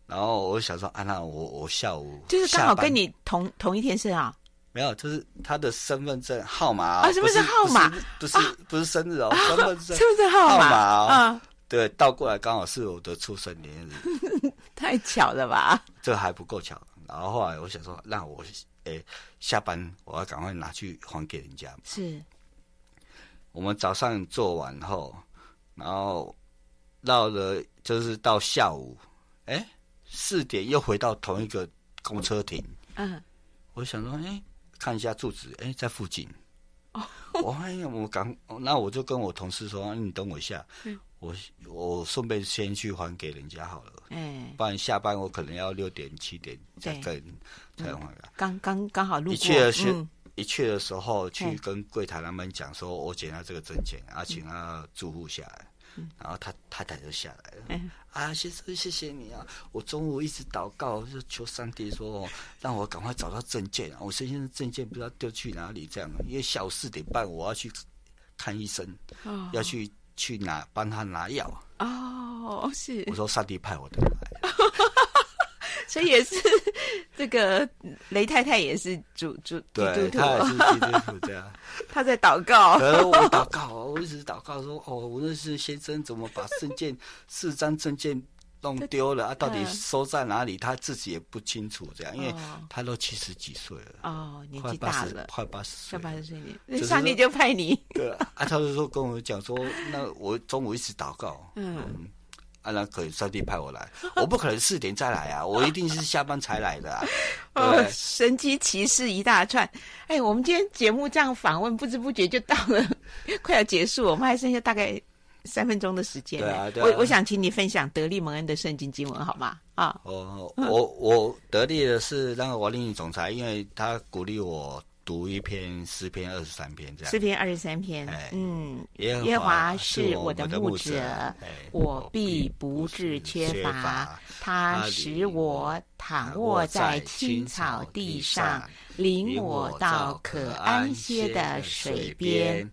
然后我想说，啊，那我我下午就是刚好跟你同同一天生啊？没有，就是他的身份证号码啊，身份证号码？不是不是生日哦，身份证身份证号码？啊，对，倒过来刚好是我的出生年日，[laughs] 太巧了吧？这还不够巧，然后后来我想说，那我诶下班我要赶快拿去还给人家。是，我们早上做完后，然后到了就是到下午，哎，四点又回到同一个公车亭。嗯，我想说，哎，看一下住址，哎，在附近。哦，我哎呀，我赶，那我就跟我同事说，你等我一下。嗯。我我顺便先去还给人家好了，哎，不然下班我可能要六点七点再跟才还给。刚刚刚好路过，一去的时一去的时候去跟柜台他们讲说，我捡到这个证件，啊，请他住户下来，然后他太太就下来了，啊，先生谢谢你啊，我中午一直祷告，就求上帝说让我赶快找到证件，我身上的证件不知道丢去哪里，这样，因为下午四点半我要去看医生，要去。去拿帮他拿药。哦，是。我说上帝派我的来，所以也是这个雷太太也是主主对，他也是基督徒这样，他在祷告，我祷告，我一直祷告说哦，我认识先生怎么把证件四张证件。弄丢了啊！到底收在哪里？他自己也不清楚。这样，因为他都七十几岁了哦，年纪大了，快八十岁，快八十岁，那上帝就派你。对啊，他就说跟我讲说，那我中午一直祷告，嗯，啊，那可以上帝派我来，[laughs] 我不可能四点再来啊，我一定是下班才来的。[laughs] 哦，神机骑士一大串。哎，我们今天节目这样访问，不知不觉就到了 [laughs] 快要结束，我们还剩下大概。三分钟的时间，对啊对啊，我我想请你分享德利蒙恩的圣经经文好吗？啊，我我我得力的是那个王令宇总裁，因为他鼓励我读一篇诗篇二十三篇这样。诗篇二十三篇，嗯，耶和华是我的牧者，我必不致缺乏。他使我躺卧在青草地上，领我到可安歇的水边。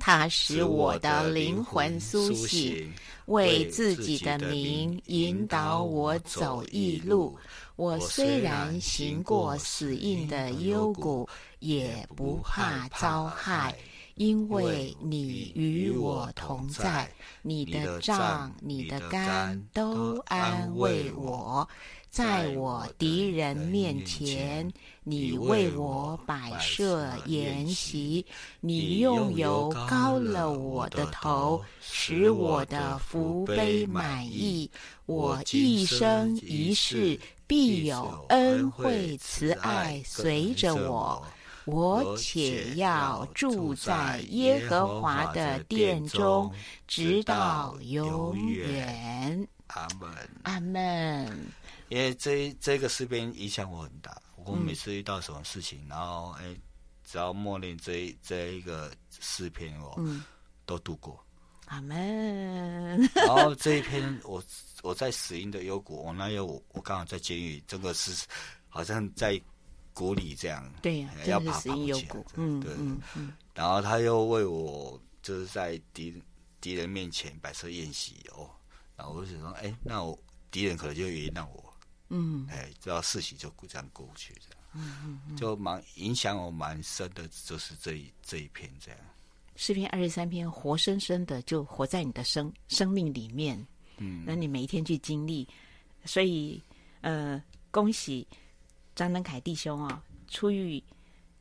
他使我的灵魂苏醒，为自己的名引导我走义路。我虽然行过死荫的幽谷，也不怕遭害，因为你与我同在。你的杖、你的肝都安慰我。在我敌人面前，你为我摆设筵席，你用油膏了我的头，使我的福杯满意。我一生一世必有恩惠慈爱随着我，我且要住在耶和华的殿中，直到永远。阿门，阿门。因为这这个诗篇影响我很大，我每次遇到什么事情，嗯、然后哎，只要默念这这一个诗篇，我、嗯、都度过。阿门。[laughs] 然后这一篇，我我在死因的幽谷，我那有我我刚好在监狱，这个是好像在谷里这样，对呀、啊，要爬爬起来，嗯，对，嗯嗯。然后他又为我就是在敌敌人面前摆设宴席哦，然后我就想说，哎，那我敌人可能就原谅我。嗯，哎，只要事情就这样过去，这样，嗯嗯，嗯就蛮影响我蛮深的，就是这一这一篇这样。诗篇二十三篇，活生生的就活在你的生生命里面，嗯，那你每一天去经历，所以，呃，恭喜张登凯弟兄啊、哦，出狱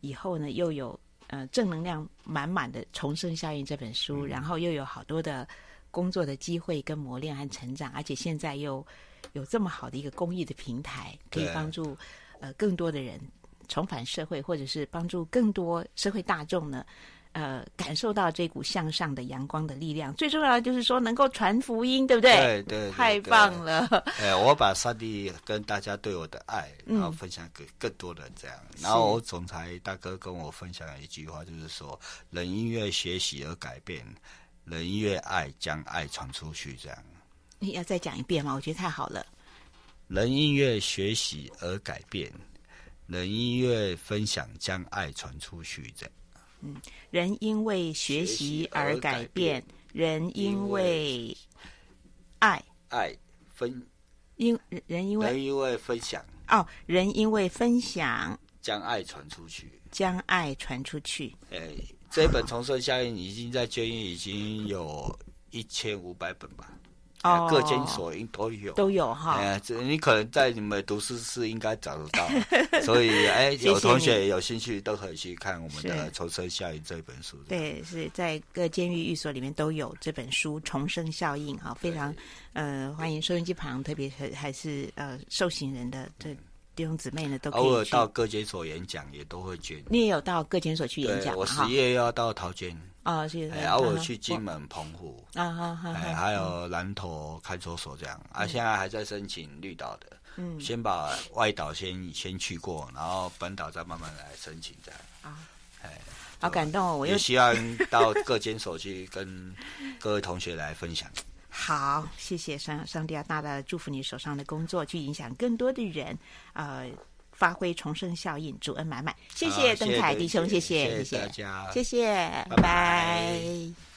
以后呢，又有呃正能量满满的《重生效应》这本书，嗯、然后又有好多的工作的机会跟磨练和成长，而且现在又。有这么好的一个公益的平台，可以帮助呃更多的人重返社会，或者是帮助更多社会大众呢，呃，感受到这股向上的阳光的力量。最重要的就是说，能够传福音，对不对？对对，太棒了！哎，我把上帝跟大家对我的爱，然后分享给更多人，这样。嗯、然后我总裁大哥跟我分享了一句话，就是说：人因为学习而改变，人因为爱将爱传出去，这样。你要再讲一遍吗？我觉得太好了。人因为学习而改变，人因为分享将爱传出去，这样。嗯，人因为学习而改变，人因为爱。爱分因人因为人因为分享。哦，人因为分享。将爱传出去，将爱传出去。哎，这本重生效应已经在监狱已经有一千五百本吧。哦，各监所应都有，都有哈。哎呀，这你可能在你们读书室应该找得到，[laughs] 所以哎，有同学有兴趣都可以去看我们的《重生效应》这本书。对，是在各监狱寓所里面都有这本书《重生效应》哈，非常呃欢迎收音机旁，特别是还是呃受刑人的这。弟兄姊妹呢，都偶尔到各监所演讲，也都会捐。你也有到各监所去演讲？我十月要到桃园啊，是。哎，偶尔去金门、澎湖啊，好好。哎，还有南投看守所这样啊，现在还在申请绿岛的。嗯。先把外岛先先去过，然后本岛再慢慢来申请这样。啊。哎，好感动哦！我也希望到各监所去跟各位同学来分享。[laughs] 好，谢谢上上帝要大大的祝福你手上的工作，去影响更多的人，呃，发挥重生效应，主恩满满。谢谢邓凯弟兄，谢谢，谢谢大家，谢谢，拜拜。拜拜。